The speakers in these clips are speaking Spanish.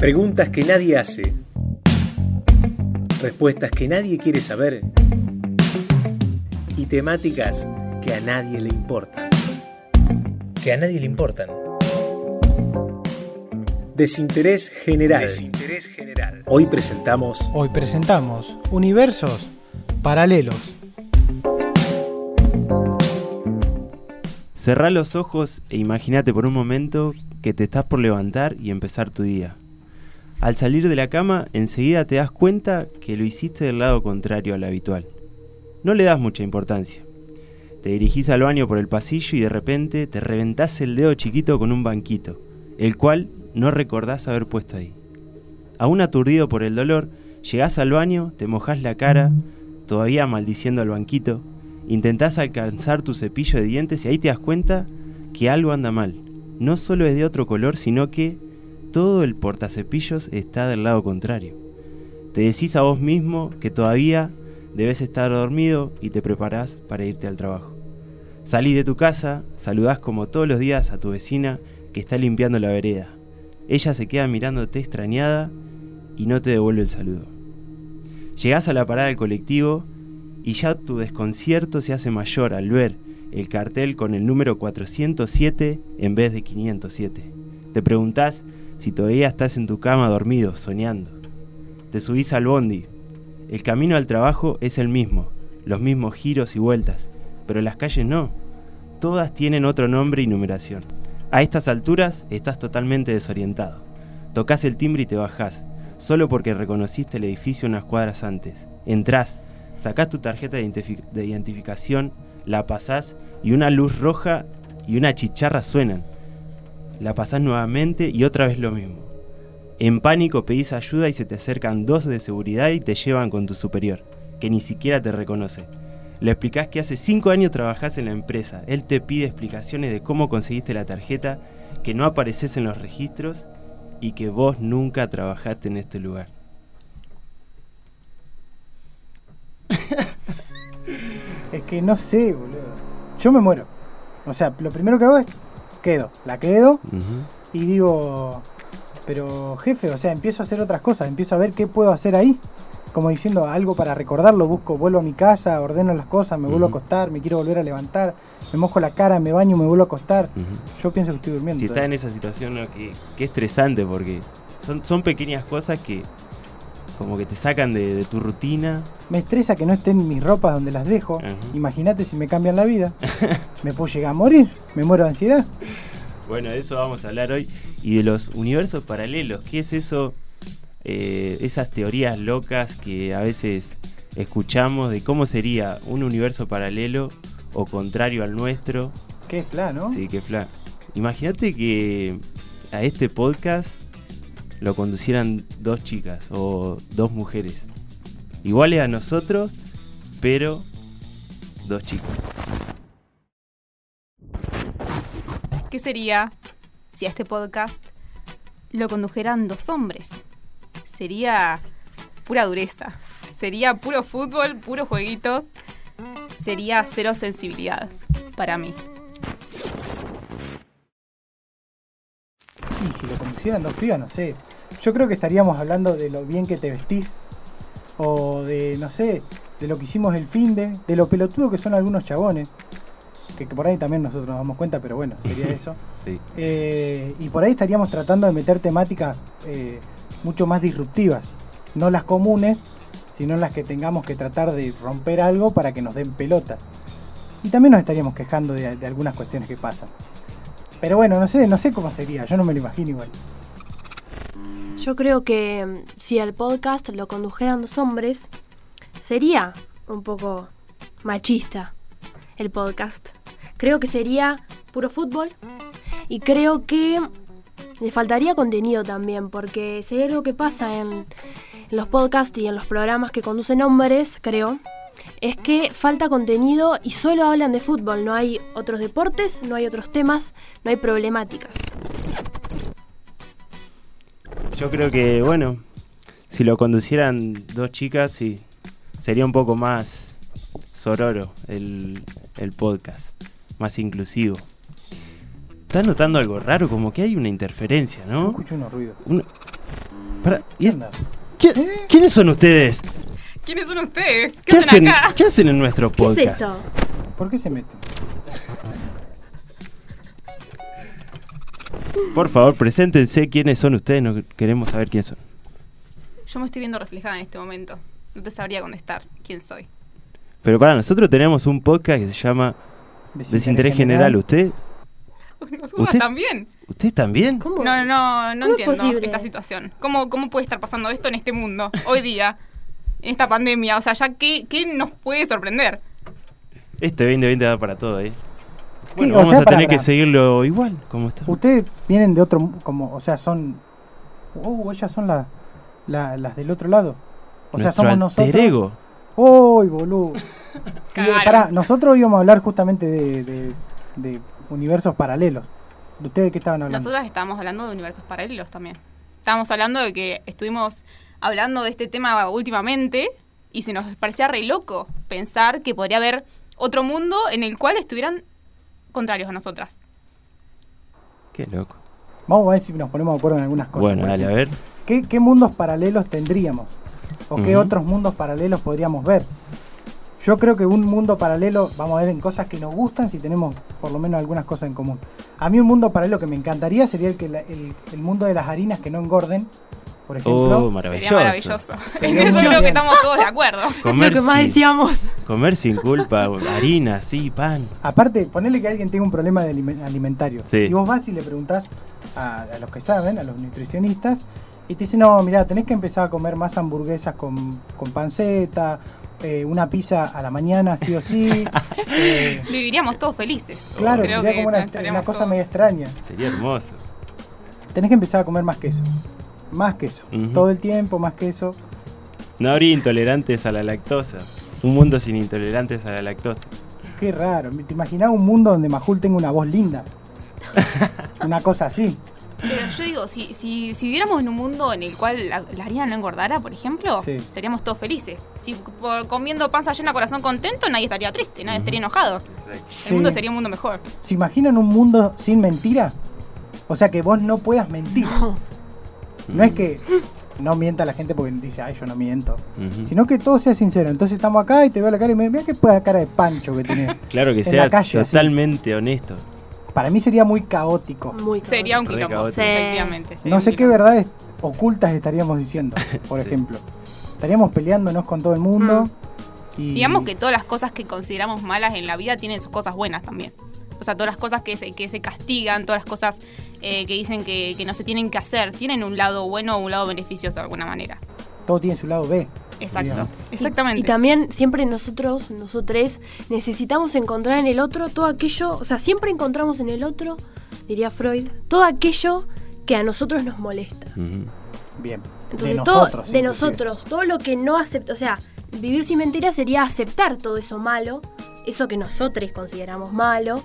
Preguntas que nadie hace. Respuestas que nadie quiere saber. Y temáticas que a nadie le importan. Que a nadie le importan. Desinterés general. Desinterés general. Hoy presentamos Hoy presentamos Universos Paralelos. Cerrá los ojos e imagínate por un momento que te estás por levantar y empezar tu día. Al salir de la cama, enseguida te das cuenta que lo hiciste del lado contrario al habitual. No le das mucha importancia. Te dirigís al baño por el pasillo y de repente te reventás el dedo chiquito con un banquito, el cual no recordás haber puesto ahí. Aún aturdido por el dolor, llegás al baño, te mojás la cara, todavía maldiciendo al banquito, intentás alcanzar tu cepillo de dientes y ahí te das cuenta que algo anda mal. No solo es de otro color, sino que todo el portacepillos está del lado contrario. Te decís a vos mismo que todavía debes estar dormido y te preparás para irte al trabajo. Salís de tu casa, saludás como todos los días a tu vecina que está limpiando la vereda. Ella se queda mirándote extrañada y no te devuelve el saludo. Llegás a la parada del colectivo y ya tu desconcierto se hace mayor al ver el cartel con el número 407 en vez de 507. Te preguntás si todavía estás en tu cama dormido, soñando. Te subís al bondi. El camino al trabajo es el mismo, los mismos giros y vueltas, pero las calles no. Todas tienen otro nombre y numeración. A estas alturas estás totalmente desorientado. Tocas el timbre y te bajás, solo porque reconociste el edificio unas cuadras antes. Entrás, sacás tu tarjeta de, de identificación, la pasás y una luz roja y una chicharra suenan. La pasás nuevamente y otra vez lo mismo. En pánico pedís ayuda y se te acercan dos de seguridad y te llevan con tu superior, que ni siquiera te reconoce. Le explicás que hace cinco años trabajás en la empresa. Él te pide explicaciones de cómo conseguiste la tarjeta, que no apareces en los registros y que vos nunca trabajaste en este lugar. Es que no sé, boludo. Yo me muero. O sea, lo primero que hago es quedo. La quedo y digo, pero jefe, o sea, empiezo a hacer otras cosas. Empiezo a ver qué puedo hacer ahí. Como diciendo algo para recordarlo. Busco, vuelvo a mi casa, ordeno las cosas, me vuelvo a acostar, me quiero volver a levantar. Me mojo la cara, me baño, me vuelvo a acostar. Yo pienso que estoy durmiendo. Si estás en esa situación, ¿no? que, que estresante porque son, son pequeñas cosas que como que te sacan de, de tu rutina. Me estresa que no estén mis ropas donde las dejo. Imagínate si me cambian la vida. me puedo llegar a morir. Me muero de ansiedad. Bueno, de eso vamos a hablar hoy. Y de los universos paralelos. ¿Qué es eso? Eh, esas teorías locas que a veces escuchamos de cómo sería un universo paralelo o contrario al nuestro. Qué plan, ¿no? Sí, qué fla. Imagínate que a este podcast lo conducieran dos chicas o dos mujeres. Iguales a nosotros, pero dos chicos. ¿Qué sería si a este podcast lo condujeran dos hombres? Sería pura dureza. Sería puro fútbol, puros jueguitos. Sería cero sensibilidad para mí. Y si lo conocieran dos pibas, no sé. Yo creo que estaríamos hablando de lo bien que te vestís. O de, no sé, de lo que hicimos el fin de. De lo pelotudo que son algunos chabones. Que, que por ahí también nosotros nos damos cuenta, pero bueno, sería eso. Sí. Eh, y por ahí estaríamos tratando de meter temáticas eh, mucho más disruptivas. No las comunes, sino las que tengamos que tratar de romper algo para que nos den pelota. Y también nos estaríamos quejando de, de algunas cuestiones que pasan. Pero bueno, no sé, no sé cómo sería, yo no me lo imagino igual. Yo creo que mm, si el podcast lo condujeran dos hombres, sería un poco machista el podcast. Creo que sería puro fútbol y creo que le faltaría contenido también, porque si hay algo que pasa en, en los podcasts y en los programas que conducen hombres, creo, es que falta contenido y solo hablan de fútbol, no hay otros deportes, no hay otros temas, no hay problemáticas. Yo creo que, bueno, si lo conducieran dos chicas, sí, sería un poco más sororo el, el podcast, más inclusivo. ¿Estás notando algo raro? Como que hay una interferencia, Yo ¿no? escucho unos ruidos. Una- Pará, ¿y ¿Qué es- ¿Quiénes son ustedes? ¿Quiénes son ustedes? ¿Qué, ¿Qué hacen acá? ¿Qué hacen en nuestro ¿Qué es podcast? esto? ¿Por qué se meten? Por favor, preséntense quiénes son ustedes, no queremos saber quiénes son. Yo me estoy viendo reflejada en este momento. No te sabría contestar quién soy. Pero para nosotros tenemos un podcast que se llama Desinterés General. ¿Nosotros ¿Usted? también? ¿Ustedes también? ¿Cómo? No, no, no, no ¿Cómo es entiendo esta situación. ¿Cómo, ¿Cómo puede estar pasando esto en este mundo, hoy día, en esta pandemia? O sea, ya, ¿qué, qué nos puede sorprender? Este 2020 da para todo, ¿eh? Bueno, o vamos sea, a tener para- que seguirlo igual, como está. Ustedes vienen de otro, como, o sea, son, oh, ellas son la- la- las del otro lado. O sea, somos alter nosotros. ego. ¡Uy, boludo! Y, Cagaron. pará, nosotros íbamos a hablar justamente de, de- de universos paralelos. ¿De ustedes de qué estaban hablando? Nosotras estábamos hablando de universos paralelos también. Estábamos hablando de que estuvimos hablando de este tema últimamente y se nos parecía re loco pensar que podría haber otro mundo en el cual estuvieran contrarios a nosotras. Qué loco. Vamos a ver si nos ponemos de acuerdo en algunas cosas. Bueno, dale, a ver. ¿Qué, qué mundos paralelos tendríamos? ¿O qué otros mundos paralelos podríamos ver? Yo creo que un mundo paralelo, vamos a ver en cosas que nos gustan, si tenemos por lo menos algunas cosas en común. A mí un mundo paralelo que me encantaría sería el, que la- el, el mundo de las harinas que no engorden, por ejemplo. Oh, maravilloso. Sería maravilloso. Sería eso creo bien. que estamos todos de acuerdo. Comer, Lo que más sin, decíamos. comer sin culpa, harina, sí, pan. Aparte, ponele que alguien tenga un problema de alimentario. Sí. Y vos vas y le preguntás a, a los que saben, a los nutricionistas, y te dicen, no, mira, tenés que empezar a comer más hamburguesas con, con panceta, eh, una pizza a la mañana, sí o sí. eh, Viviríamos todos felices. claro, creo sería que como una, cosa todos- medio extraña. Sería hermoso. Tenés que empezar a comer más queso. Más queso. Ujú. Todo el tiempo, más queso. No habría intolerantes a la lactosa. Un mundo sin intolerantes a la lactosa. Qué raro. ¿Te imaginás un mundo donde Majul tenga una voz linda? una cosa así. Pero yo digo, si, si, si viviéramos en un mundo en el cual la, la harina no engordara, por ejemplo, Sí. seríamos todos felices. Si por comiendo panza llena, corazón contento, nadie estaría triste, nadie estaría enojado. El Sí. mundo sería un mundo mejor. ¿Se imaginan un mundo sin mentira? O sea, que vos no puedas mentir. No es que no mienta la gente porque dice, ay, yo no miento. Sino que todo sea sincero. Entonces estamos acá y te veo la cara y me mira que pueda cara de pancho que tenés. Claro que en sea la calle, así. totalmente honesto. Para mí sería muy caótico. Muy Sería un quilombo, caótico. efectivamente. sería No sé qué verdades ocultas estaríamos diciendo, por Sí. ejemplo. Estaríamos peleándonos con todo el mundo. Mm. Y... Digamos que todas las cosas que consideramos malas en la vida tienen sus cosas buenas también. O sea, todas las cosas que se, que se castigan, todas las cosas eh, que dicen que, que no se tienen que hacer, tienen un lado bueno o un lado beneficioso de alguna manera. todo tiene su lado B. Exacto, Digamos. exactamente. Y también siempre nosotros, nosotros, necesitamos encontrar en el otro todo aquello, o sea, siempre encontramos en el otro, diría Freud, todo aquello que a nosotros nos molesta. Bien. Entonces, de todo nosotros, de nosotros, todo lo que no acepta, o sea, vivir sin mentiras sería aceptar todo eso malo, eso que nosotros consideramos malo,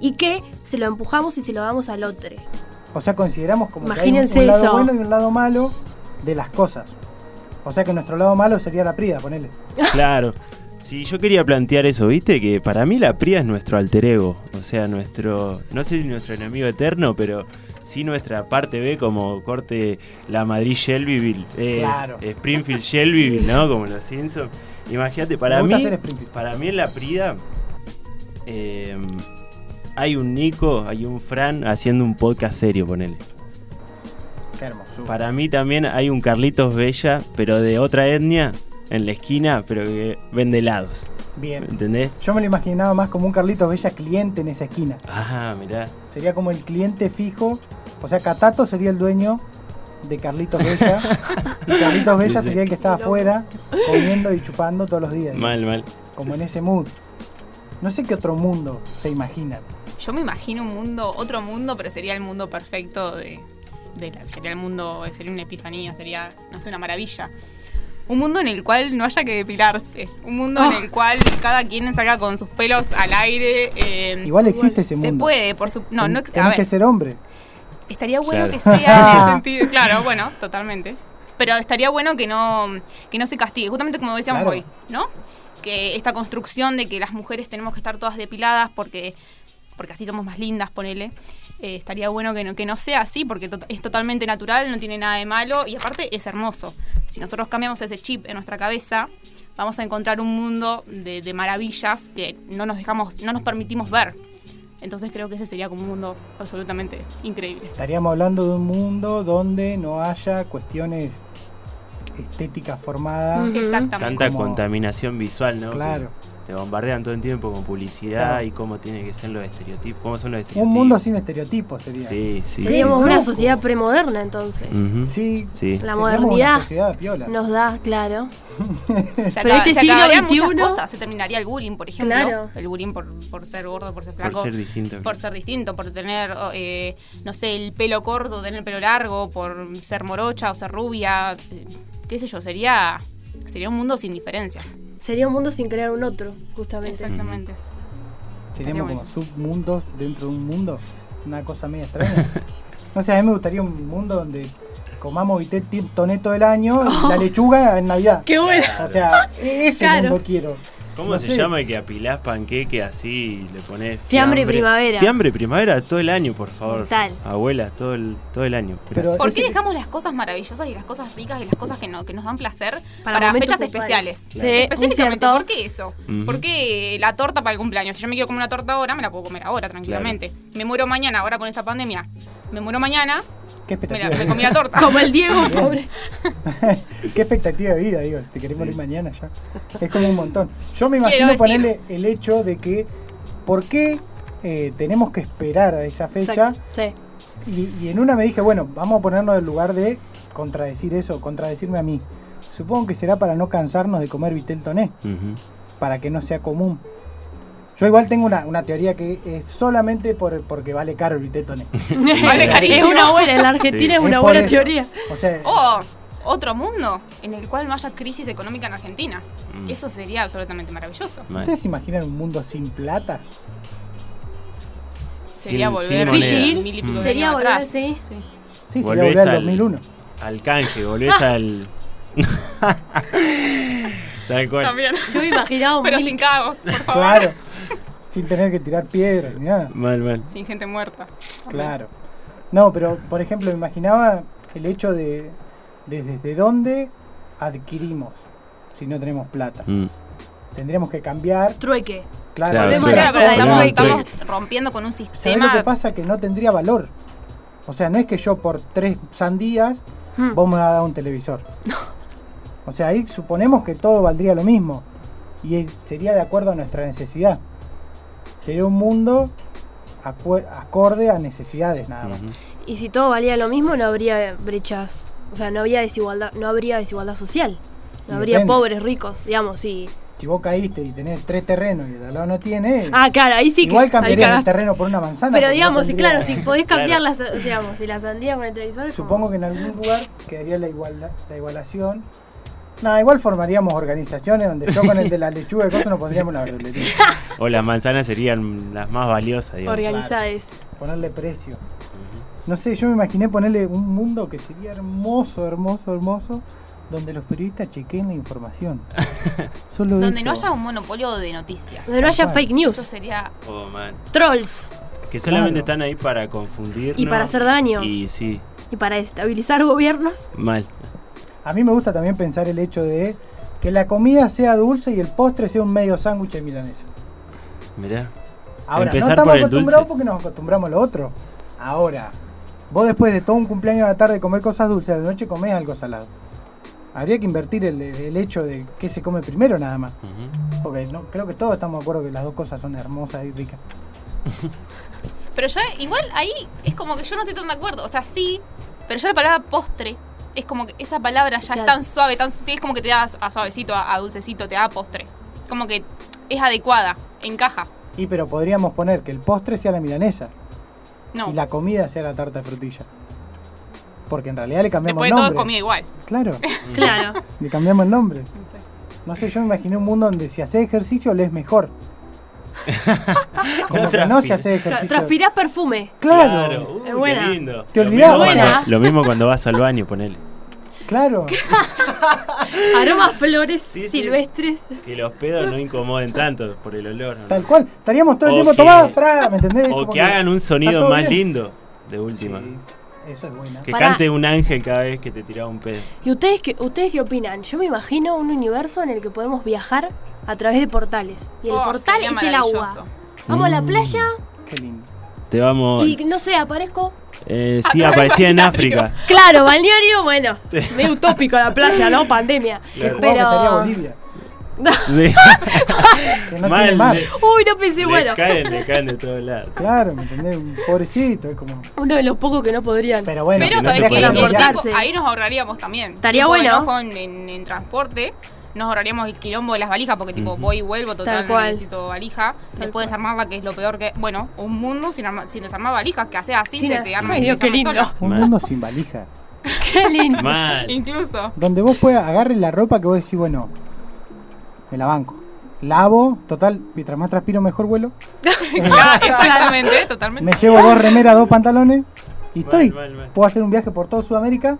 y que se lo empujamos y se lo damos al otro. O sea, consideramos como que hay un, Imagínense un lado eso. bueno y un lado malo de las cosas. O sea que nuestro lado malo sería la prida, ponele. Claro. Sí, yo quería plantear eso, ¿viste? Que para mí la Pria es nuestro alter ego. O sea, nuestro. No sé si nuestro enemigo eterno, pero sí nuestra parte B, como corte la Madrid Shelbyville. Eh, Claro. Springfield Shelbyville, ¿no? Como los Simpsons. Imagínate, para mí. Para mí en la Prida. eh, hay un Nico, hay un Fran haciendo un podcast serio, ponele. Qué hermoso. Para mí también hay un Carlitos Bella, pero de otra etnia, en la esquina, pero que vende helados. Bien. ¿Entendés? Yo me lo imaginaba más como un Carlitos Bella cliente en esa esquina. Ah, mirá. Sería como el cliente fijo. O sea, Catato sería el dueño de Carlitos Bella. y Carlitos Sí, Bella sí. sería el que estaba afuera comiendo y chupando todos los días. Mal, mal. Como en ese mood. No sé qué otro mundo se imaginan. Yo me imagino un mundo, otro mundo, pero sería el mundo perfecto de, de la- sería el mundo, sería una epifanía, sería, no sé, una maravilla. Un mundo en el cual no haya que depilarse. Un mundo Oh. en el cual cada quien salga con sus pelos al aire. eh, Igual existe ese se mundo. puede, por su... No, no, a Tenés que ver, ser hombre. estaría bueno Claro. que sea en el sentido... Claro, bueno, totalmente. Pero estaría bueno que no, que no se castigue, justamente como decíamos Claro. hoy, ¿no? Que esta construcción de que las mujeres tenemos que estar todas depiladas porque porque así somos más lindas, ponele. Eh, estaría bueno que no, que no sea así, porque to- es totalmente natural, no tiene nada de malo y aparte es hermoso. Si nosotros cambiamos ese chip en nuestra cabeza, vamos a encontrar un mundo de, de maravillas que no nos dejamos, no nos permitimos ver. Entonces creo que ese sería como un mundo absolutamente increíble. Estaríamos hablando de un mundo donde no haya cuestiones estéticas formadas. Exactamente. Tanta Como- contaminación visual, ¿no? Claro. Que Te bombardean todo el tiempo con publicidad Claro. y cómo tiene que ser los estereotipos, cómo son los estereotipos. Un mundo sin estereotipos sería. Sí, sí. Seríamos sí, una sí. sociedad premoderna entonces. Ujú. Sí, Sí. La modernidad. Nos da, claro. Se, Pero acaba- este se siglo acabarían muchas XXI cosas. Se terminaría el bullying, por ejemplo. Claro. El bullying por, por ser gordo, por ser Por flaco. ser distinto. por ser distinto, por tener, eh, no sé, el pelo corto, tener el pelo largo, por ser morocha o ser rubia, eh, qué sé yo, sería, sería un mundo sin diferencias. Sería un mundo sin crear un otro, justamente. Exactamente. Seríamos Estaría como submundos dentro de un mundo. Una cosa media extraña. no sé, a mí me gustaría un mundo donde comamos vitel toné todo el año y la lechuga en Navidad. ¡Qué bueno! O sea, ese Claro. mundo quiero. ¿Cómo No se sé. llama el que apilás panqueque así y le pones Fiambre y primavera. Fiambre y primavera todo el año, por favor. Total. Abuelas, todo el, todo el año. Pero-. ¿Por qué dejamos las cosas maravillosas y las cosas ricas y las cosas que, no, que nos dan placer Para para, fechas puntuales. especiales? Sí, Específicamente. ¿por qué eso? ¿Por qué la torta para el cumpleaños? Si yo me quiero comer una torta ahora, me la puedo comer ahora, tranquilamente. Me muero mañana, ahora con esta pandemia. Me muero mañana, ¿Qué expectativa, la- me de comí la torta. Como el Diego, pobre. ¿Qué expectativa de vida, digo? Si te querés morir mañana ya. Es como un montón. Yo me Quiero imagino decir- ponerle el hecho de que, ¿por qué eh, tenemos que esperar a esa fecha? Exacto. Sí. Y, y en una me dije, bueno, vamos a ponernos en lugar de contradecir eso, contradecirme a mí. Supongo que será para no cansarnos de comer vitel toné, para que no sea común. Yo igual tengo una, una teoría que es solamente por, porque vale caro el vitel toné. Vale es carísimo. una buena, en la Argentina Sí. es una Es buena teoría. O sea, O otro mundo en el cual no haya crisis económica en Argentina. Mm. Eso sería absolutamente maravilloso. ¿ustedes se imaginan un mundo sin plata? Sería Sin- volver pico de Sería volver, atrás. sí. Sí. Sí, sería volver al al- 2001. Al canje, volvés al. Tal cual. También. Yo me imaginaba un Pero mil- sin cabos, por favor. Claro. sin tener que tirar piedras ni nada. Mal, mal. Sin gente muerta. Claro. No, pero por ejemplo, me imaginaba el hecho de, de desde dónde adquirimos si no tenemos plata. Mm. Tendríamos que cambiar. trueque. Claro, Claro, Claro, pero del estamos, rompiendo con un ¿Sabés sistema. lo que pasa? Que no tendría valor. O sea, no es que yo por tres sandías Hmm. vos me vas a dar un televisor. O sea, ahí suponemos que todo valdría lo mismo. Y sería de acuerdo a nuestra necesidad. Sería un mundo acorde a necesidades nada más. Y si todo valía lo mismo, no habría brechas. O sea, no habría desigualdad, no habría desigualdad social. No Y habría depende. pobres, ricos, digamos, sí. Si vos caíste y tenés tres terrenos y el de al lado no tiene, Ah, claro, ahí sí que. igual ahí cambiarías el terreno por una manzana. Pero no digamos, sí, tendría- claro, si podés cambiar Claro. las, digamos, si la sandía con el televisor como- Supongo que en algún lugar quedaría la, igualdad, la igualación. No, igual formaríamos organizaciones donde yo con el de la lechuga y cosas nos pondríamos la verdulería. O las manzanas serían las más valiosas, digamos. organizadas. Ponerle precio. No sé, yo me imaginé ponerle un mundo que sería hermoso, hermoso, hermoso, donde los periodistas chequeen la información. Solo Donde no eso. haya un monopolio de noticias. Donde no haya cual. fake Eso news, sería. Oh, man. trolls Que solamente Claro. están ahí para confundir. y para hacer daño Y sí, y para estabilizar gobiernos. mal. A mí me gusta también pensar el hecho de que la comida sea dulce y el postre sea un medio sándwich de milanesa. Mirá. Ahora, Empezar no estamos por el acostumbrados dulce. porque nos acostumbramos a lo otro. Ahora, vos después de todo un cumpleaños de la tarde comer cosas dulces, de noche comés algo salado. Habría que invertir el, el hecho de qué se come primero nada más. Porque no, creo que todos estamos de acuerdo que las dos cosas son hermosas y ricas. Pero ya, igual ahí es como que yo no estoy tan de acuerdo. O sea, sí, pero ya la palabra postre es como que esa palabra ya Claro. es tan suave, tan sutil, es como que te da a suavecito, a, a dulcecito, te da postre. Como que es adecuada, encaja. Y pero podríamos poner que el postre sea la milanesa No. y la comida sea la tarta de frutilla. Porque en realidad le cambiamos Después el de todo es nombre. comida igual. Claro, Claro. le cambiamos el nombre. No sé. No sé, yo me imaginé un mundo donde si haces ejercicio lees mejor. Como que no si haces ejercicio. Transpirás perfume. Claro. Uh, Es buena. qué lindo. Te lo, olvidás. mismo cuando, Buena. lo mismo cuando vas al baño, ponele. Claro. Aromas flores Sí, sí. silvestres. Que los pedos no incomoden tanto por el olor. ¿no? Tal cual. Estaríamos todo el O tiempo que- tomados, ¿me entendés? O Como que hagan un sonido más bien. lindo, de última. Sí, eso es buena. Que Pará. cante un ángel cada vez que te tiraba un pedo. ¿Y ustedes qué, ustedes qué opinan? Yo me imagino un universo en el que podemos viajar a través de portales. Y el Oh, portal es el agua. Vamos a la Mm. playa Qué lindo. Te vamos. y no sé, aparezco. Eh, sí, aparecía en África. Claro, balneario, bueno, medio utópico la playa, ¿no? Pandemia. Claro. Pero. Bolivia. Sí. Que no Mal, le- Uy, no pensé, le bueno. caen, le caen de todos lados. Claro, ¿me entendés? Un pobrecito, es como. Uno de los pocos que no podrían. Pero bueno, Pero que no que ahí nos ahorraríamos también. Estaría bueno. en- en transporte. Nos ahorraríamos el quilombo de las valijas porque tipo voy y vuelvo, total, Tal no cual. necesito valija. Tal Después cual. desarmarla, que es lo peor que... Bueno, un mundo sin, arma- sin desarmar valijas, que hace así, Sin se te arma Ay, y Dios, qué lindo. sola. un mundo sin valija. Qué lindo. Mal. Incluso. Donde vos puedas agarrar la ropa que vos decís, bueno, me la banco. Lavo, total, mientras más transpiro mejor vuelo. Claro, exactamente, totalmente. Me llevo dos remeras, dos pantalones y Mal, estoy. mal, mal. Puedo hacer un viaje por todo Sudamérica.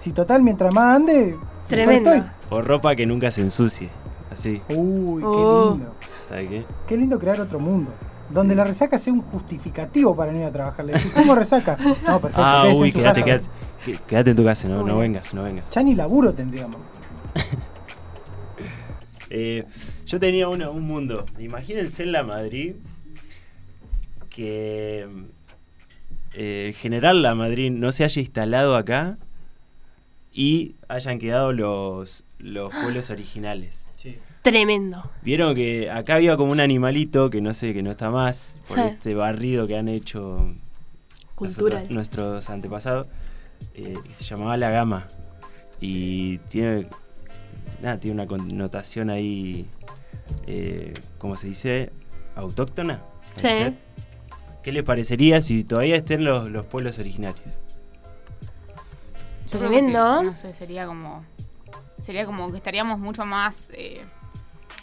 Si total, mientras más ande, Tremendo. O ropa que nunca se ensucie. Así. Uy, qué Oh. lindo. ¿Sabes qué? Qué lindo crear otro mundo. Donde la resaca sea un justificativo para no ir a trabajar. Le decís, ¿cómo resaca? No, perfecto. Ah, quédese uy, su quédate, casa. quédate. que- Quédate en tu casa, no, no Uy. vengas, no vengas. Ya ni laburo tendríamos. Eh, yo tenía una- un mundo. Imagínense en la Madrid que eh, el general La Madrid no se haya instalado acá y hayan quedado los, los pueblos originales. Tremendo. Vieron que acá había como un animalito que no sé, que no está más, por Sí. este barrido que han hecho Cultural. nosotros- nuestros antepasados, eh, que se llamaba la gama. Y tiene, nada, tiene una connotación ahí, eh, ¿cómo se dice? ¿Autóctona? ¿Puede Sí. ¿Qué les parecería si todavía estén los, los pueblos originarios? Sí. Tremendo. No sé, sería como. Sería como que estaríamos mucho más. eh,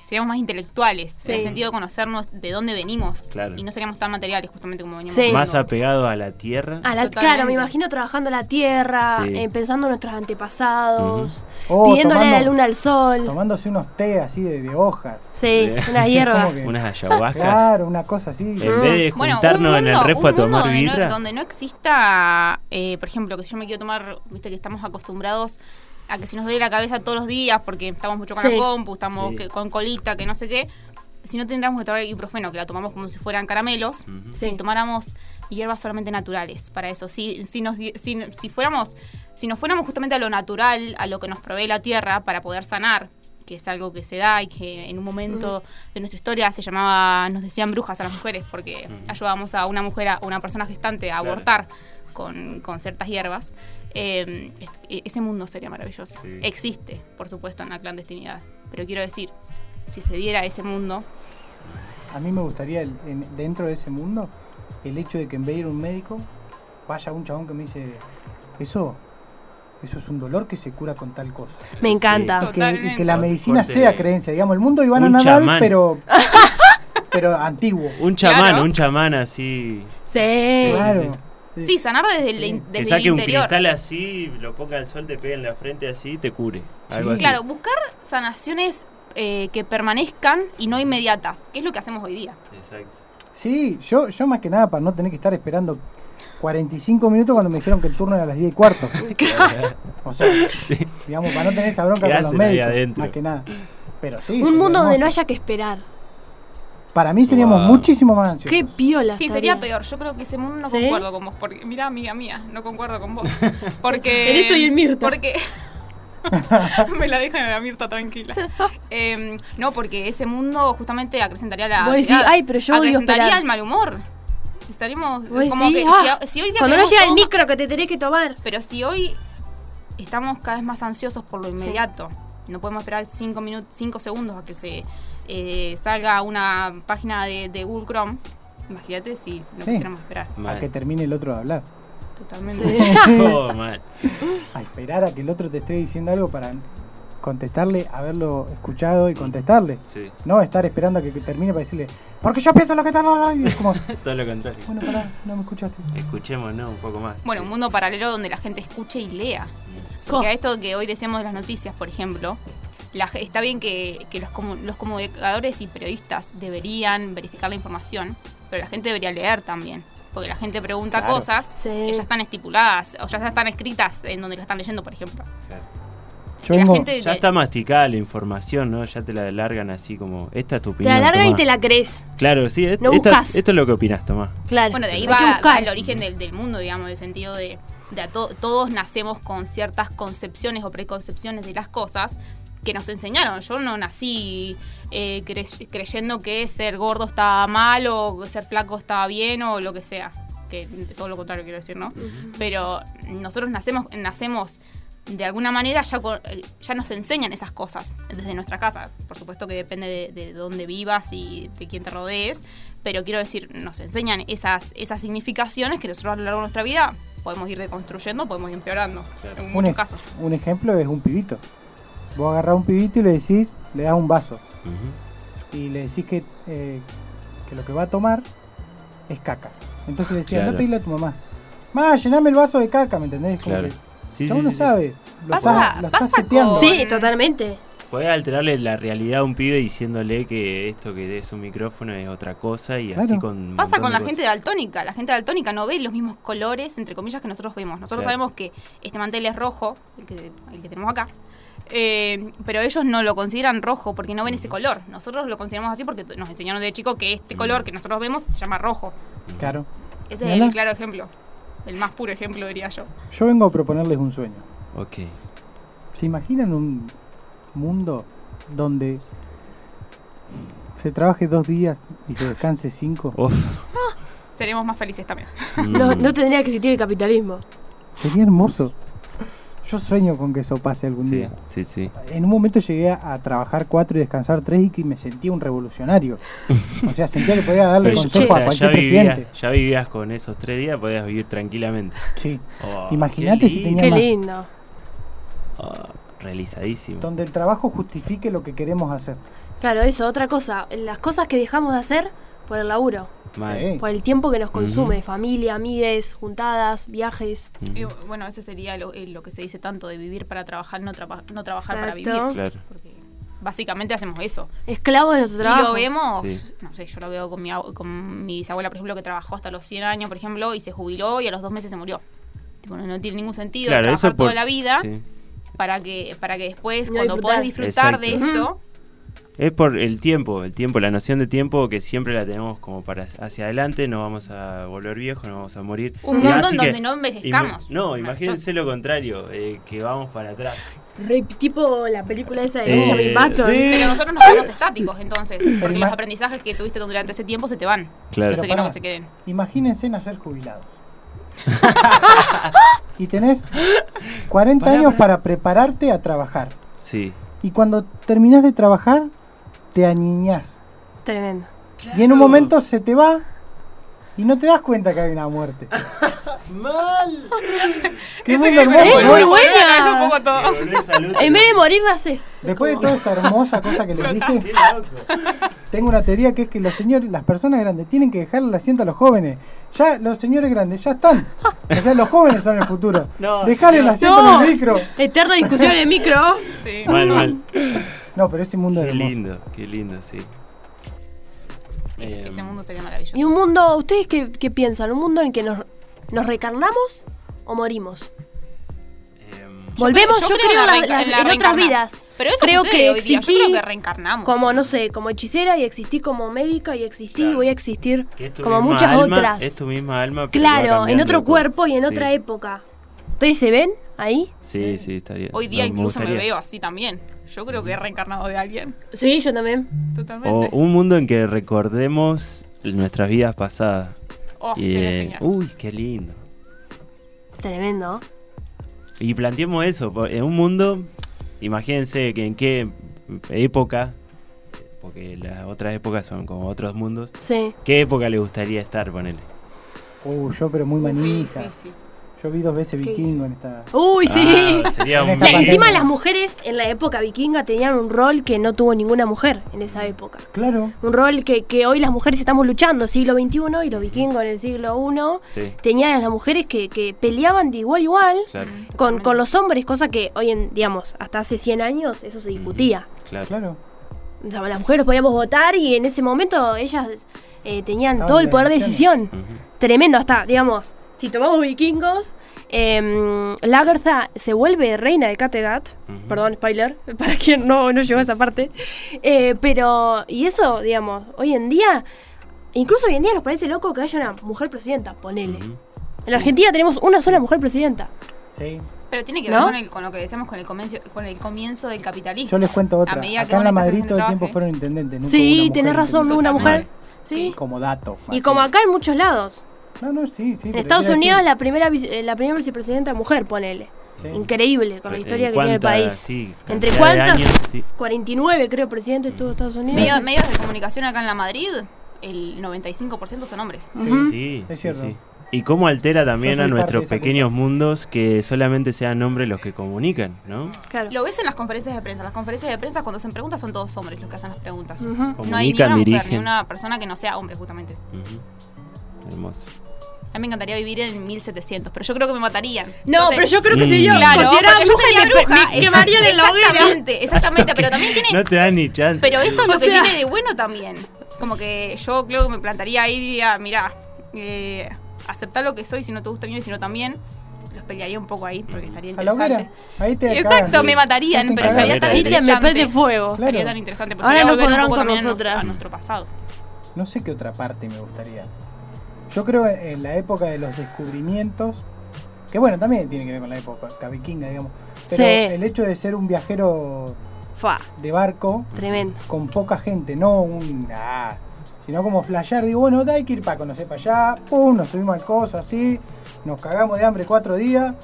seríamos más intelectuales. Sí. En el sentido de conocernos de dónde venimos. Claro. Y no seríamos tan materiales, justamente como veníamos. Sí. Más apegado a la tierra. A la, Totalmente. claro, me imagino trabajando la tierra, Sí. eh, pensando en nuestros antepasados, Oh, pidiéndole a la luna al sol. Tomándose unos té así de, de hojas. Sí, Sí. una hierba. ¿Cómo que? Unas ayahuascas. Claro, una cosa así. En vez de Bueno, un juntarnos en el mundo- refo a mundo tomar donde birra. No, donde no exista, eh, por ejemplo, que si yo me quiero tomar, viste que estamos acostumbrados a que si nos duele la cabeza todos los días porque estamos mucho con Sí. la compu, estamos Sí. que- con colita, que no sé qué. Si no tendríamos que tomar ibuprofeno, que la tomamos como si fueran caramelos, si Sí. tomáramos hierbas solamente naturales para eso. Si, si, nos, si, si fuéramos, si nos fuéramos justamente a lo natural, a lo que nos provee la tierra para poder sanar, que es algo que se da y que en un momento de nuestra historia se llamaba, nos decían brujas a las mujeres, porque ayudábamos a una mujer, a una persona gestante a Claro. abortar con, con ciertas hierbas. Eh, es- ese mundo sería maravilloso. Sí. Existe, por supuesto, en la clandestinidad. Pero quiero decir, si se diera ese mundo, A mí me gustaría, el- en- dentro de ese mundo, el hecho de que en vez de ir a un médico, vaya un chabón que me dice, eso, eso es un dolor que se cura con tal cosa. Me encanta. Y que, y que la medicina Corte- sea creencia, digamos, el mundo Iván Un Nadal, chamán. pero, pero antiguo. Un chamán, Claro. un chamán así. Sí. Claro. sí, sanar desde el, Sí. in- Que desde el saque un interior. cristal así, lo ponga al sol, te pega en la frente así y te cure. Algo así. Claro, buscar sanaciones eh, que permanezcan y no inmediatas, que es lo que hacemos hoy día. Exacto. Sí, yo, yo más que nada para no tener que estar esperando 45 minutos cuando me dijeron que el turno era a las 10 y cuarto. O sea, digamos, para no tener esa bronca ¿Qué con los médicos, adentro? más que nada. Pero sí. Un mundo donde no haya que esperar. Para mí seríamos Wow. muchísimo más ansiosos. Qué piola. Sí, estaría. sería peor. Yo creo que ese mundo no ¿Sí? concuerdo con vos. Porque, mira, amiga mía, no concuerdo con vos. Porque. En esto y en Mirta. Porque. Me la dejan a la Mirta tranquila. Em, no, porque ese mundo justamente acrecentaría la. Decís, ansiedad, "Ay, pero yo Acrecentaría esperar". el mal humor. Estaríamos. Vos como que. "Ah, si, si hoy día Cuando no llega el micro que te tenés que tomar. Pero si hoy estamos cada vez más ansiosos por lo inmediato, no podemos esperar cinco minutos, cinco segundos a que se eh, salga una página de, de Google Chrome. Imagínate si no Sí. quisiéramos esperar. A Mal. que termine el otro de hablar. Totalmente. Sí. Oh, mal. A esperar a que el otro te esté diciendo algo para contestarle, haberlo escuchado y contestarle. Sí, No estar esperando a que, que termine para decirle, porque yo pienso lo que está. Y es como, todo lo contrario. bueno, pará, no me escuchaste. Escuchemos, ¿no? Un poco más. Bueno, un mundo paralelo donde la gente escuche y lea. Porque a esto que hoy decíamos de las noticias, por ejemplo, la está bien que, que los, comu- los comunicadores y periodistas deberían verificar la información, pero la gente debería leer también. Porque la gente pregunta Claro. cosas Sí. que ya están estipuladas o ya están escritas en donde la están leyendo, por ejemplo. Yo la gente Ya le- está masticada la información, ¿no? Ya te la largan así como, esta es tu Te opinión. la largan y tomá". te la crees. Claro, sí, No esta- esto es lo que opinas, Tomás. Claro. Bueno, de ahí va, va buscar. el origen del, del mundo, digamos, en el sentido de, de a to- todos nacemos con ciertas concepciones o preconcepciones de las cosas que nos enseñaron. Yo no nací eh, cre- creyendo que ser gordo estaba mal o ser flaco estaba bien o lo que sea. Que todo lo contrario quiero decir, ¿no? Pero nosotros nacemos, nacemos de alguna manera ya, eh, ya nos enseñan esas cosas desde nuestra casa. Por supuesto que depende de, de dónde vivas y de quién te rodees, pero quiero decir, nos enseñan esas, esas significaciones que nosotros a lo largo de nuestra vida podemos ir deconstruyendo, podemos ir empeorando en un, muchos casos. un ejemplo es un pibito. Vos agarrás un pibito y le decís, le das un vaso. Y le decís que, eh, que lo que va a tomar es caca. Entonces le Claro. a pedirle a tu mamá. Mamá, llename el vaso de caca, ¿me entendés? Como Claro. que Sí, sí, uno sí, sabe. Lo Pasa- estás, lo pasa seteando. con- Sí, totalmente. Podés alterarle la realidad a un pibe diciéndole que esto que es un micrófono es otra cosa y así con. Pasa con la gente daltónica. La gente daltónica no ve los mismos colores, entre comillas, que nosotros vemos. Nosotros Claro. sabemos que este mantel es rojo, el que, el que tenemos acá. Eh, pero ellos no lo consideran rojo porque no ven ese color. Nosotros lo consideramos así porque nos enseñaron de chico que este color que nosotros vemos se llama rojo. Claro. Ese es el claro ejemplo. El más puro ejemplo, diría yo. Yo vengo a proponerles un sueño. Ok. ¿Se imaginan un mundo donde se trabaje dos días y se descanse cinco? Uf. Seremos más felices también. No, no tendría que existir el capitalismo. Sería hermoso. Yo sueño con que eso pase algún Sí, día. sí, sí. En un momento llegué a, a trabajar cuatro y descansar tres y que me sentía un revolucionario. o sea, sentía que podía darle consejo o a cualquier ya, vivías, presidente. ya vivías con esos tres días, podías vivir tranquilamente. Sí. Oh, Imagínate qué si lindo. tenía- Qué más. lindo. Oh, realizadísimo. Donde el trabajo justifique lo que queremos hacer. Claro, eso, otra cosa. Las cosas que dejamos de hacer por el laburo. Mal. Por el tiempo que nos consume. Familia, amigues, juntadas, viajes. Y, bueno, eso sería lo, eh, lo que se dice tanto de vivir para trabajar, no, traba- no trabajar para vivir. Claro. Porque básicamente hacemos eso. Esclavos de nuestro Y trabajo. lo vemos, Sí. no sé, yo lo veo con mi, con mi bisabuela, por ejemplo, que trabajó hasta los 100 años, por ejemplo, y se jubiló y a los dos meses se murió. Tipo, no, no tiene ningún sentido Claro, trabajar por- toda la vida sí. para que para que después, No cuando disfrutar. puedas disfrutar de eso, Es por el tiempo, el tiempo, la noción de tiempo que siempre la tenemos como para hacia adelante, no vamos a volver viejos, no vamos a morir. Un mundo así en que- donde no envejezcamos. No, imagínense lo contrario, eh, que vamos para atrás. Re- tipo la película esa de Eh, Benjamin Button. sí. Pero nosotros nos quedamos estáticos entonces, porque los aprendizajes que tuviste durante ese tiempo se te van. Claro. Entonces Pero que no se queden. Imagínense nacer jubilados. y tenés 40 Pará, años pará. para prepararte a trabajar. Sí. Y cuando terminás de trabajar, te aniñás. Tremendo. Y en un momento se te va y no te das cuenta que hay una muerte. Mal. Qué hermoso, Es muy la buena. un poco a todos. En vez de morir, naces. Después de toda esa hermosa cosa que les dije, tengo una teoría que es que los señores, las personas grandes tienen que dejarle el asiento a los jóvenes. Ya los señores grandes ya están. O sea, los jóvenes son el futuro. No, Dejarle el asiento No. en el micro. Eterna discusión en el micro. Sí. Mal, mal. No, pero ese mundo es Qué hermoso. lindo, qué lindo, sí. Ese, Eh, ese mundo sería maravilloso. Y un mundo, ¿ustedes qué, qué piensan? ¿Un mundo en que nos, nos recarnamos o morimos? em, Volvemos, creo- yo, yo creo creo, en la en, la en otras vidas. Pero eso creo que día. Yo existí creo que reencarnamos. como, no sé, como hechicera y existí como médica y existí y voy a existir es como muchas alma, otras. Es tu misma alma, pero Claro, en otro cuerpo y en sí. otra época. ¿Ustedes se ven ahí? Sí, sí, estaría. Hoy día me incluso me, veo así también. Yo creo que he reencarnado de alguien. Sí, yo también. O Totalmente. un mundo en que recordemos nuestras vidas pasadas. oh, Y, sería eh, genial. uy, qué lindo. Tremendo. Y planteemos eso, en un mundo, imagínense que en qué época, porque las otras épocas son como otros mundos, Sí. ¿qué época le gustaría estar, ponele? Uh, yo pero muy manija. difícil. Yo vi dos veces ¿Qué? vikingo en esta. Uy, sí. Ah, sería un En La- esta encima las mujeres en la época vikinga tenían un rol que no tuvo ninguna mujer en esa época. Claro. Un rol que, que hoy las mujeres estamos luchando, siglo XXI, y los vikingos en el siglo I, Sí, tenían a las mujeres que, que peleaban de igual a igual claro. con, con los hombres, cosa que hoy en, digamos, hasta hace 100 años eso se discutía. Claro. Claro. O sea, las mujeres podíamos votar y en ese momento ellas eh, tenían todo el de poder de decisión. Tremendo, hasta, digamos, si tomamos vikingos, eh, Lagertha se vuelve reina de Kattegat. Ujú. Perdón, spoiler, para quien no, no llegó a esa parte. Eh, pero, y eso, digamos, hoy en día, incluso hoy en día nos parece loco que haya una mujer presidenta, ponele. En Argentina tenemos una sola mujer presidenta. Sí. Pero tiene que ¿No? ver con, el- con lo que decíamos con el, comienzo, con el comienzo del capitalismo. Yo les cuento otra. A medida que Acá en vos la Madrid en todo el tiempo fueron intendentes. nunca Sí, tenés mujer razón, una mujer. Sí. Como dato. Y así. como acá en muchos lados. No, no, sí, sí. Estados Unidos la primera eh, la primera vicepresidenta mujer, ponele. Sí. Increíble con la historia que tiene el país. sí, ¿Entre cuántas? años, sí. 49 creo presidentes tuvo Estados Unidos. Medio- medios de comunicación acá en la Madrid, el 95% son hombres. Sí, Es sí, cierto. sí. Y cómo altera también a nuestros pequeños mundos que solamente sean hombres los que comunican, ¿no? Claro. Lo ves en las conferencias de prensa. Las conferencias de prensa cuando hacen preguntas son todos hombres los que hacen las preguntas. No hay ni una mujer, ni una persona que no sea hombre, justamente. Hermoso. A mí me encantaría vivir en 1700, pero yo creo que me matarían. No, Entonces- pero yo creo que Mm. sería Claro, considerada porque yo bruja y sería me, bruja. me quemarían en la hoguera. Exactamente, exactamente. Pero también tiene No te dan ni chance. Pero eso es O lo que sea- tiene de bueno también. Como que yo creo que me plantaría ahí y diría, mirá, eh, aceptá lo que soy, si no te gusta bien y si no también. Los pelearía un poco ahí porque estaría A la interesante. hoguera. Ahí te Exacto, me matarían, pero estaría tan me interesante. prende fuego. Claro. Estaría tan interesante. Pues Ahora no podrán con a nosotras. A nuestro pasado. No sé qué otra parte me gustaría. Yo creo en la época de los descubrimientos, que bueno, también tiene que ver con la época vikinga, digamos. Pero Sí. el hecho de ser un viajero de barco tremendo. con poca gente, no un. ah, sino como flashear, digo, bueno, hay que ir para conocer para allá, pum, nos subimos al coso así, nos cagamos de hambre cuatro días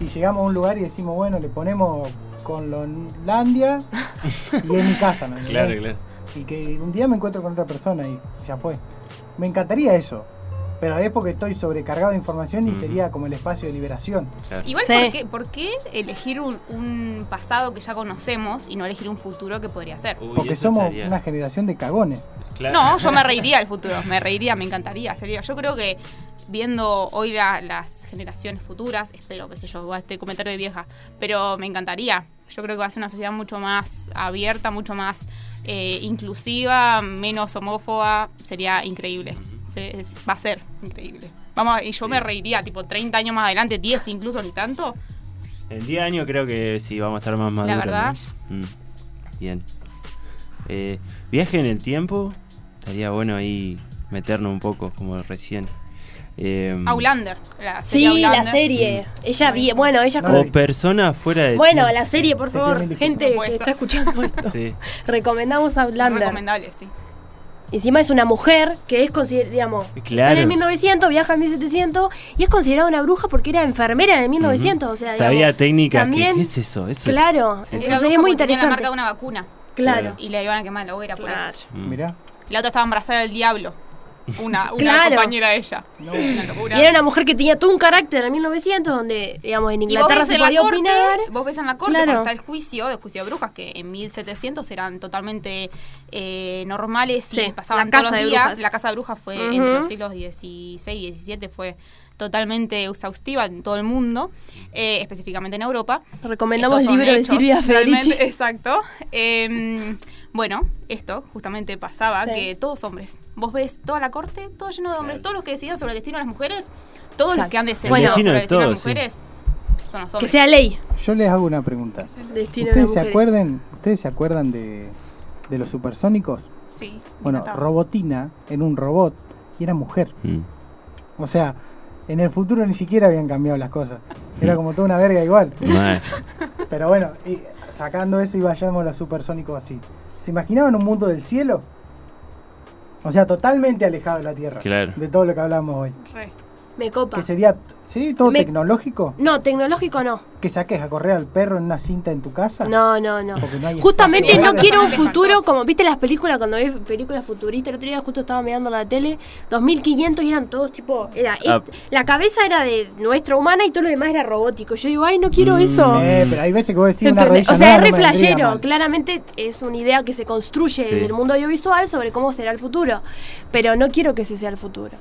y llegamos a un lugar y decimos, bueno, le ponemos con Lonlandia y es mi casa, ¿me entendés? Claro, claro. y que un día me encuentro con otra persona y ya fue. Me encantaría eso, pero es porque estoy sobrecargado de información y sería como el espacio de liberación. claro. Igual, Sí. ¿por, qué, por qué elegir un, un pasado que ya conocemos y no elegir un futuro que podría ser? Uy, Porque somos estaría- una generación de cagones. Claro. No, yo me reiría del futuro, me reiría, me encantaría. Sería, yo creo que viendo hoy la- las generaciones futuras, espero que sé yo, este comentario de vieja, pero me encantaría. Yo creo que va a ser una sociedad mucho más abierta, mucho más eh, inclusiva, menos homófoba, sería increíble. Se- es- va a ser increíble. Vamos, y yo me reiría, tipo 30 años más adelante, 10 incluso, ni tanto. En 10 años creo que sí, vamos a estar más maduros. verdad. ¿no? Mm, Bien. Eh, viaje en el tiempo. Estaría bueno ahí meternos un poco, como recién. Eh, Aulander. La Sí, serie la Outlander. serie. Ella vi, Buenísimo. bueno, ella No, con- O persona fuera de Bueno, tiempo. la serie, por favor, gente que está escuchando esto. Sí. Recomendamos Outlander. Recomendable, sí. Encima es una mujer que es considerada, digamos, Claro. en el 1900, viaja en 1700 y es considerada una bruja porque era enfermera en el 1900. O sea, Sabía digamos, técnica. que- también- ¿Qué es eso? Eso es- Claro, sí. entonces es muy tenía la interesante. marca de una vacuna Claro. y la iban a quemar en la hoguera por Claro. eso. Mm. Mirá. La otra estaba embarazada del diablo. Una, una Claro. compañera de ella. No. Una locura. Y era una mujer que tenía todo un carácter en el 1900, donde, digamos, en vos Inglaterra ves se en la podía corte, opinar. vos ves en la corte Claro. cuando está el juicio, el juicio de brujas, que en 1700 eran totalmente eh, normales y pasaban la todos los de días. brujas. La casa de brujas fue entre los siglos XVI y XVII, fue totalmente exhaustiva en todo el mundo, eh, específicamente en Europa. Recomendamos el libro de Silvia Federici. Exacto. Eh, bueno, esto justamente pasaba, Sí. que todos hombres. Vos ves toda la corte, todo lleno de hombres. Todos los que decidían sobre el destino de las mujeres, todos los Exacto. que han decidido Bueno. sobre destino el de destino de las sí. mujeres son los Que sea ley. Yo les hago una pregunta. Destino de las ¿Ustedes se acuerdan, ¿ustedes se acuerdan de, de los supersónicos? Sí. Bueno, encantaba. Robotina era un robot y era mujer. Mm. O sea, en el futuro ni siquiera habían cambiado las cosas. Era como toda una verga igual. Pero bueno, y sacando eso y vayamos a los supersónicos así. ¿Se imaginaban un mundo del cielo? O sea, totalmente alejado de la Tierra. Claro. De todo lo que hablamos hoy. Re. Me copa. Que sería, ¿sí? ¿Todo Me- tecnológico? No, tecnológico no. ¿Que saques a correr al perro en una cinta en tu casa? No, no, no. Porque no hay Justamente no quiero un futuro como, ¿viste las películas cuando ves películas futuristas? El otro día justo estaba mirando la tele, 2500 y eran todos tipo, era Ah. est- la cabeza era de nuestra humana y todo lo demás era robótico. Yo digo, ay, no quiero eso. Eh, pero hay veces que vos decís una O sea, es no flashero. mal. Claramente es una idea que se construye Sí. desde el mundo audiovisual sobre cómo será el futuro. Pero no quiero que ese sea el futuro.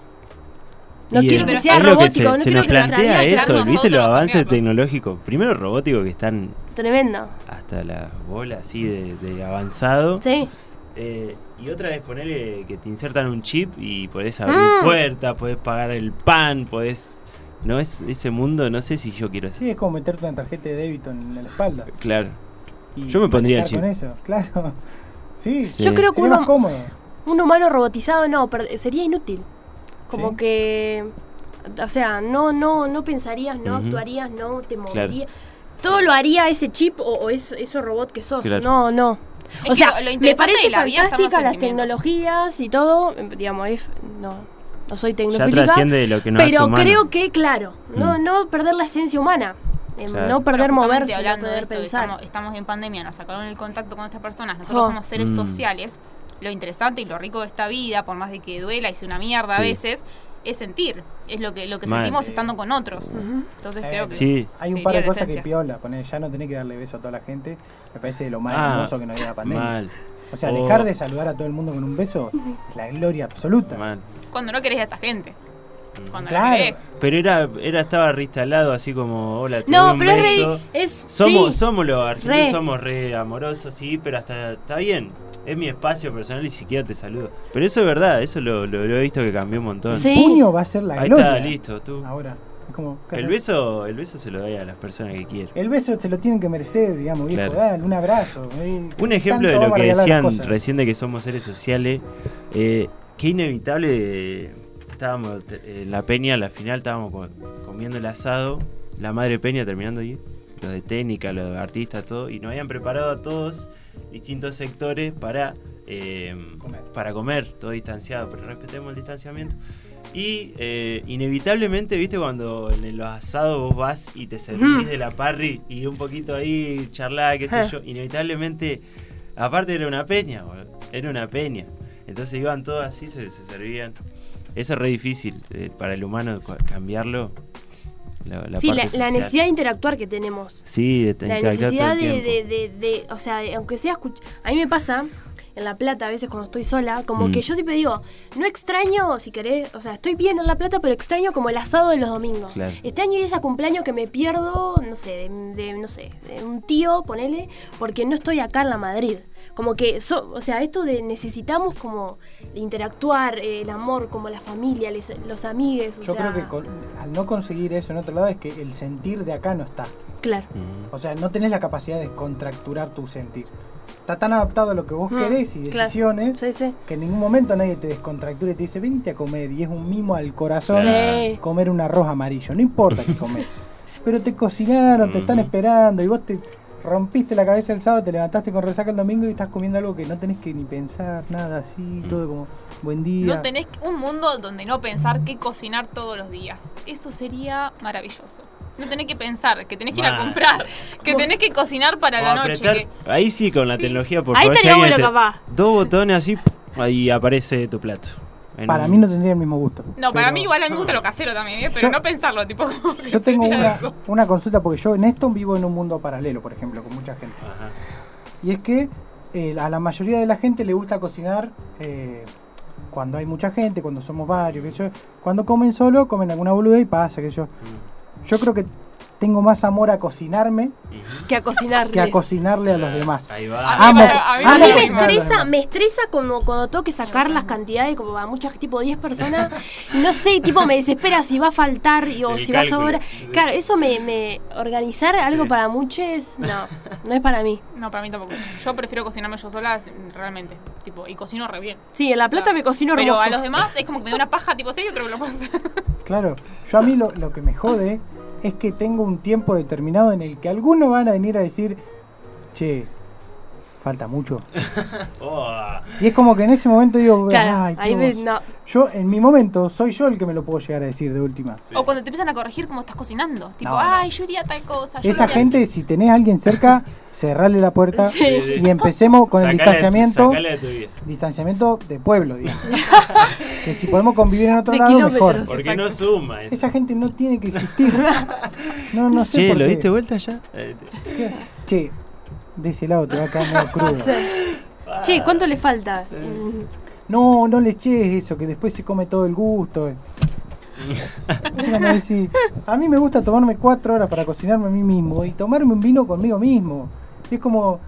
No Y, quiero que pero sea es robótico, se, no se quiero nos plantea eso, nosotros ¿viste los avances tecnológicos? Primero robóticos que están Tremendo. hasta la bola así de, de avanzado. Sí. Eh, y otra vez ponerle que te insertan un chip y podés abrir Mm. puertas, podés pagar el pan, podés... No es ese mundo, no sé si yo quiero Sí, es como meterte una tarjeta de débito en la espalda. Claro. y Yo me pondría el con eso, claro. Sí, Sí. Yo creo que sería uno, más cómodo. un humano robotizado no, sería inútil. Como Sí. que, o sea, no, no, no pensarías, no actuarías, no te Claro. moverías. Todo lo haría ese chip o, o eso, eso robot que sos. Claro. No, no. Es o sea, lo- lo me parece de la fantástica las tecnologías y todo. eh, Digamos, es- no, no soy Ya lo que hace Pero creo que, claro, no, Mm. no perder la esencia humana. eh, Claro. No perder moverse, no hablando de esto, de pensar. estamos, estamos en pandemia, nos sacaron el contacto con otras personas, nosotros Oh. somos seres Mm. sociales. Lo interesante y lo rico de esta vida, por más de que duela y sea una mierda a veces, es sentir, es lo que lo que sentimos estando con otros. Entonces Eh, creo que Sí. Hay un par de cosas que piola, poner, ya no tenés que darle beso a toda la gente, me parece de lo más Ah, hermoso que nos dio la pandemia. Mal, O sea, Oh. dejar de saludar a todo el mundo con un beso es la gloria absoluta. mal. Cuando no querés a esa gente. Cuando Claro. la querés. Pero era, era estaba reinstalado así como, hola, te doy un pero beso. es Somos, sí. somos los argentinos, Re. somos re amorosos, sí, pero hasta está bien. Es mi espacio personal y siquiera te saludo. Pero eso es verdad, eso lo, lo- lo he visto que cambió un montón. Sí. Puño va a ser la Ahí gloria. está, listo, tú. Ahora, como, El beso, el beso se lo doy a las personas que quiero. El beso se lo tienen que merecer, digamos, viejo. Claro. Dale, un abrazo. eh, Un ejemplo de lo que decían recién de que somos seres sociales, eh, que inevitable, eh, estábamos en la peña, a la final estábamos co- comiendo el asado, la madre peña terminando ahí, los de técnica, los de artistas, todo, y nos habían preparado a todos distintos sectores para, eh, Comer. para comer, todo distanciado, pero respetemos el distanciamiento. Y eh, inevitablemente, viste, cuando en los asados vos vas y te servís de la parry y un poquito ahí charlar, qué sé Ja. yo, inevitablemente, aparte era una peña, boludo, era una peña. Entonces iban todos así, se, se servían. Eso es re difícil eh, para el humano cambiarlo. La, la sí, la, necesidad de interactuar que tenemos. Sí, de La necesidad de, de, de, de- o sea, de- aunque sea A mí me pasa en La Plata a veces cuando estoy sola, como Mm. que yo siempre digo, no extraño, si querés, o sea, estoy bien en La Plata, pero extraño como el asado de los domingos. Claro. Extraño ese cumpleaños que me pierdo, no sé, de, de- no sé, de un tío, ponele, porque no estoy acá en la Madrid. Como que, so- o sea, esto de necesitamos como interactuar, eh, el amor, como la familia, les- los amigues. o Yo sea, creo que con- al no conseguir eso en otro lado es que el sentir de acá no está. Claro. Mm. O sea, no tenés la capacidad de contracturar tu sentir. Está tan adaptado a lo que vos Mm, querés y claro. decisiones Sí, sí. que en ningún momento nadie te descontractura y te dice, vente a comer. Y es un mimo al corazón Sí. comer un arroz amarillo. No importa qué comer. Pero te cocinaron, te están esperando y vos te rompiste la cabeza el sábado, te levantaste con resaca el domingo y estás comiendo algo que no tenés que ni pensar, nada así, todo como buen día. No tenés un mundo donde no pensar qué cocinar todos los días. Eso sería maravilloso. No tenés que pensar, que tenés que ir a comprar, que tenés que cocinar para O la noche. apretar- que- Ahí sí, con la Sí. tecnología, por Ahí estaría bueno, capaz. Dos botones así, ahí aparece tu plato. En Para un- mí no tendría el mismo gusto. No, para mí igual a mí me gusta lo casero también, ¿eh? pero Yo- no pensarlo, tipo como que Yo tengo una, eso. una consulta porque yo en esto vivo en un mundo paralelo, por ejemplo, con mucha gente. Ajá. Y es que eh, a la mayoría de la gente le gusta cocinar eh, cuando hay mucha gente, cuando somos varios, que yo, cuando comen solo, comen alguna boluda y pasa, que yo. Mm. Yo creo que tengo más amor a cocinarme. Que a cocinarles. que a cocinarle a los demás. Ahí A va. mí Amo- me pasa- a mí A me mí amo me pasa- cocinar. estresa, me estresa como cuando tengo que sacar las cantidades, como a muchas, tipo 10 personas, no sé, tipo me desespera si va a faltar y, o El si va a sobrar. Claro, eso me, me organizar algo Sí. para muchos, no, no es para mí. No, para mí tampoco. Yo prefiero cocinarme yo sola, realmente. Tipo, y cocino re bien. Sí, en La O sea, Plata me cocino Pero hermoso. a los demás es como que me da una paja, tipo, sí, yo creo que lo hacer. Claro, yo a mí lo, lo que me jode es que tengo un tiempo determinado en el que algunos van a venir a decir, che, falta mucho. Oh, Y es como que en ese momento digo, Claro, ay, ahí me- Dios. no. yo en mi momento soy yo el que me lo puedo llegar a decir de última. sí. O cuando te empiezan a corregir cómo estás cocinando. Tipo, No, no. ay, yo iría a tal cosa. yo Esa gente, así". si tenés a alguien cerca, cerrarle la puerta Sí. y empecemos con el distanciamiento, de tu vida. distanciamiento de pueblo, digamos. que si podemos convivir en otro De lado, mejor. Porque no suma eso. Esa gente no tiene que existir. No, no sé Che, por ¿lo qué. diste vuelta ya? ¿Qué? Che, de ese lado te va a quedar medio crudo. Sí. Che, ¿cuánto le falta? No, no le eches eso, que después se come todo el gusto. a mí me gusta tomarme cuatro horas para cocinarme a mí mismo y tomarme un vino conmigo mismo. Y es como,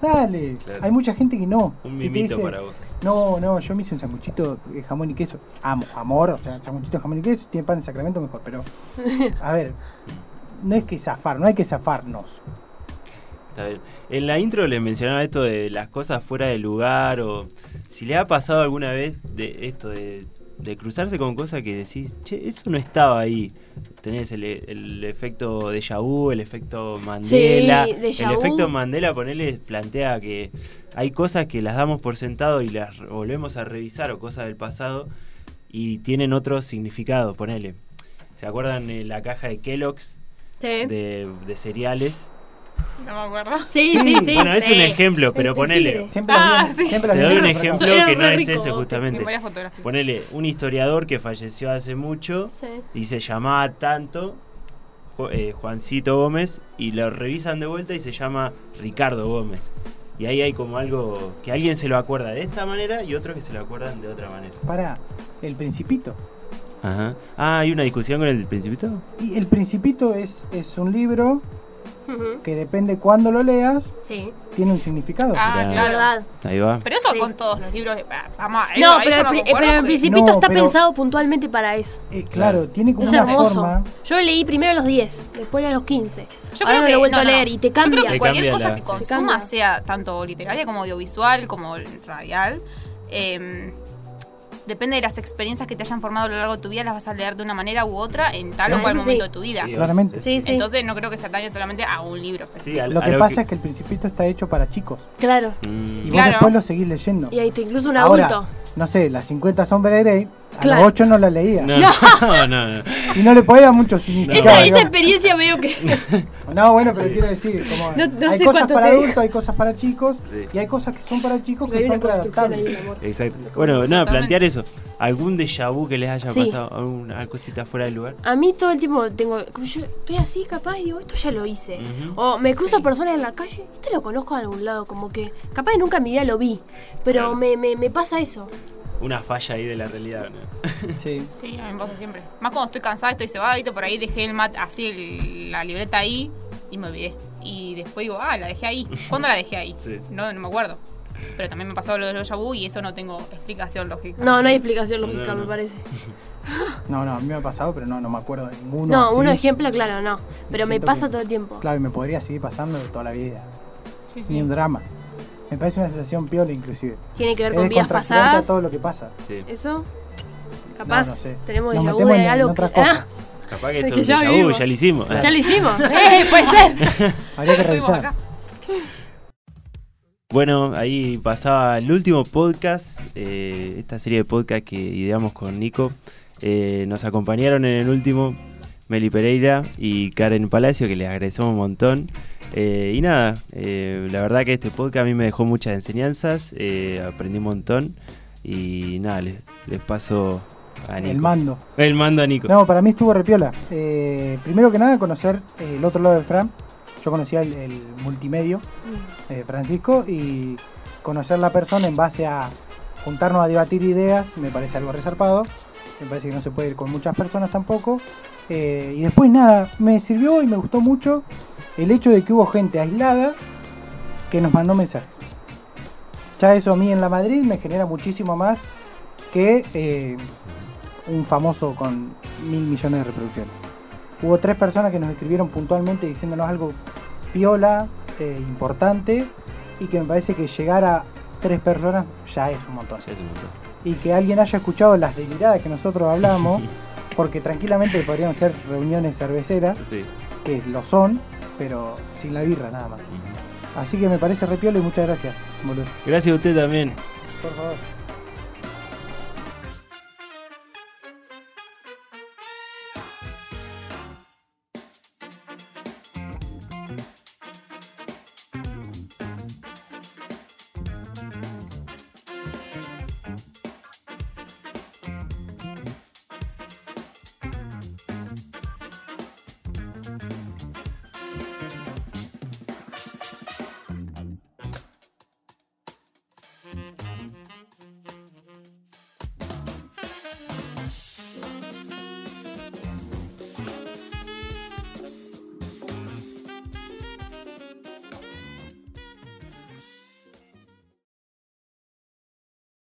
dale. Claro. Hay mucha gente que no. Un mimito dice, para vos. No, no, yo me hice un sanguchito de jamón y queso. Amo, amor, o sea, sanguchito de jamón y queso, tiene pan de sacramento mejor, pero a ver, no es que zafar, no hay que zafarnos. Está bien. En la intro les mencionaba esto de las cosas fuera de lugar o si le ha pasado alguna vez de esto de, de cruzarse con cosas que decís, che, eso no estaba ahí. Tenés el, el efecto de vu, el efecto Mandela. Sí, el efecto Mandela, ponele, plantea que hay cosas que las damos por sentado y las volvemos a revisar o cosas del pasado y tienen otro significado, ponele. ¿Se acuerdan de la caja de Kellogg's Sí. de, de cereales? No me acuerdo. Sí, Sí. sí, sí. bueno, es sí. un ejemplo, pero Este ponele. Siempre Ah, sí. siempre Te doy un ejemplo que no es En justamente. Ponele un historiador que falleció hace mucho Sí. y se llamaba tanto eh, Juancito Gómez y lo revisan de vuelta y se llama Ricardo Gómez. Y ahí hay como algo que alguien se lo acuerda de esta manera y otros que se lo acuerdan de otra manera. Para, el principito. Ajá. Ah, hay una discusión con el principito. Y el principito es, es un libro Que depende cuándo lo leas, Sí. tiene un significado. Ah, claro. verdad. Ahí va. Pero eso Sí. con todos los libros. ah, Vamos, a- No, ahí pero, no pero el principito No, está pero- pensado puntualmente para eso. Eh, claro, tiene como Es una hermoso. forma. Yo leí primero a los 10, después a los 15. Yo Ahora creo que lo he vuelto no, a no. leer y te Yo cambia. creo que cualquier cambia cosa la- que Te cambia. consuma, sea tanto literaria como audiovisual, como radial, eh, depende de las experiencias que te hayan formado a lo largo de tu vida, las vas a leer de una manera u otra en tal o cual sí. momento de tu vida. Sí, Claramente. Sí, sí. Entonces no creo que se atañe solamente a un libro específico. Lo que pasa es que el principito está hecho para chicos. claro. Mm. Y vos Claro. después lo seguís leyendo. Y ahí te incluso un Ahora, adulto. no sé, las 50 sombras de Grey, a Claro. los 8 no la leía. No, no, no, no. Y no le podía mucho significado. esa, esa experiencia veo que. No, bueno, pero quiero decir, como No- no hay sé cosas para adultos, hay cosas para chicos, Sí. y hay cosas que son para chicos que son mi amor. Exacto. Bueno, nada, plantear eso. ¿Algún déjà vu que les haya Sí. pasado? ¿Alguna cosita fuera del lugar? A mí todo el tiempo tengo. como yo estoy así capaz y digo, esto ya lo hice. Ujú. O me cruzo Sí. personas en la calle, esto lo conozco de algún lado, como que. Capaz que nunca en mi vida lo vi. Pero me, me, me pasa eso. Una falla ahí de la realidad, ¿no? Sí. Sí, a mí me pasa siempre. Más cuando estoy cansada, estoy cebadito, por ahí dejé el mat, así el- la libreta ahí y me olvidé. Y después digo, ah, la dejé ahí. ¿Cuándo la dejé ahí? Sí. No, no me acuerdo. Pero también me pasó lo de los vu y eso no tengo explicación lógica. No, no hay explicación lógica, No, no. me parece. No, no, a mí me ha pasado, pero no, no me acuerdo de ninguno. No, así. un ejemplo, claro, no. Pero me Siento pasa que- todo el tiempo. Claro, y me podría seguir pasando toda la vida. Sí, Ni sí. un drama. Me parece una sensación piola, inclusive. Tiene que ver Es con vidas pasadas. todo lo que pasa. Sí. Eso. Capaz No, no sé. tenemos déjà vu de algo que. cosas. Capaz que Es esto que es un ya déjà vu, vivimos. ya lo hicimos. Ah, ya lo hicimos. ¡Eh! Puede ser. Habría que revisar. acá. Bueno, ahí pasaba el último podcast, eh, esta serie de podcast que ideamos con Nico. Eh, nos acompañaron en el último Meli Pereira y Karen Palacio, que les agradecemos un montón. Eh, y nada, eh, la verdad que este podcast a mí me dejó muchas enseñanzas, eh, aprendí un montón. Y nada, les, les paso a Nico. El mando. El mando a Nico. No, para mí estuvo repiola. Eh, primero que nada, conocer el otro lado del Fran. Yo conocía el, el multimedio eh, Francisco y conocer la persona en base a juntarnos a debatir ideas me parece algo resarpado. Me parece que no se puede ir con muchas personas tampoco. Eh, y después nada, me sirvió y me gustó mucho el hecho de que hubo gente aislada que nos mandó mensajes. Ya eso a mí en la Madrid me genera muchísimo más que eh, un famoso con mil millones de reproducciones. Hubo tres personas que nos escribieron puntualmente diciéndonos algo piola, eh, importante, y que me parece que llegar a tres personas ya es un montón. Sí, es un montón. Y que alguien haya escuchado las deliradas que nosotros hablamos, porque tranquilamente podrían ser reuniones cerveceras, Sí. que lo son, pero sin la birra nada más. Así que me parece repiola y muchas gracias, boludo. Gracias a usted también. Por favor.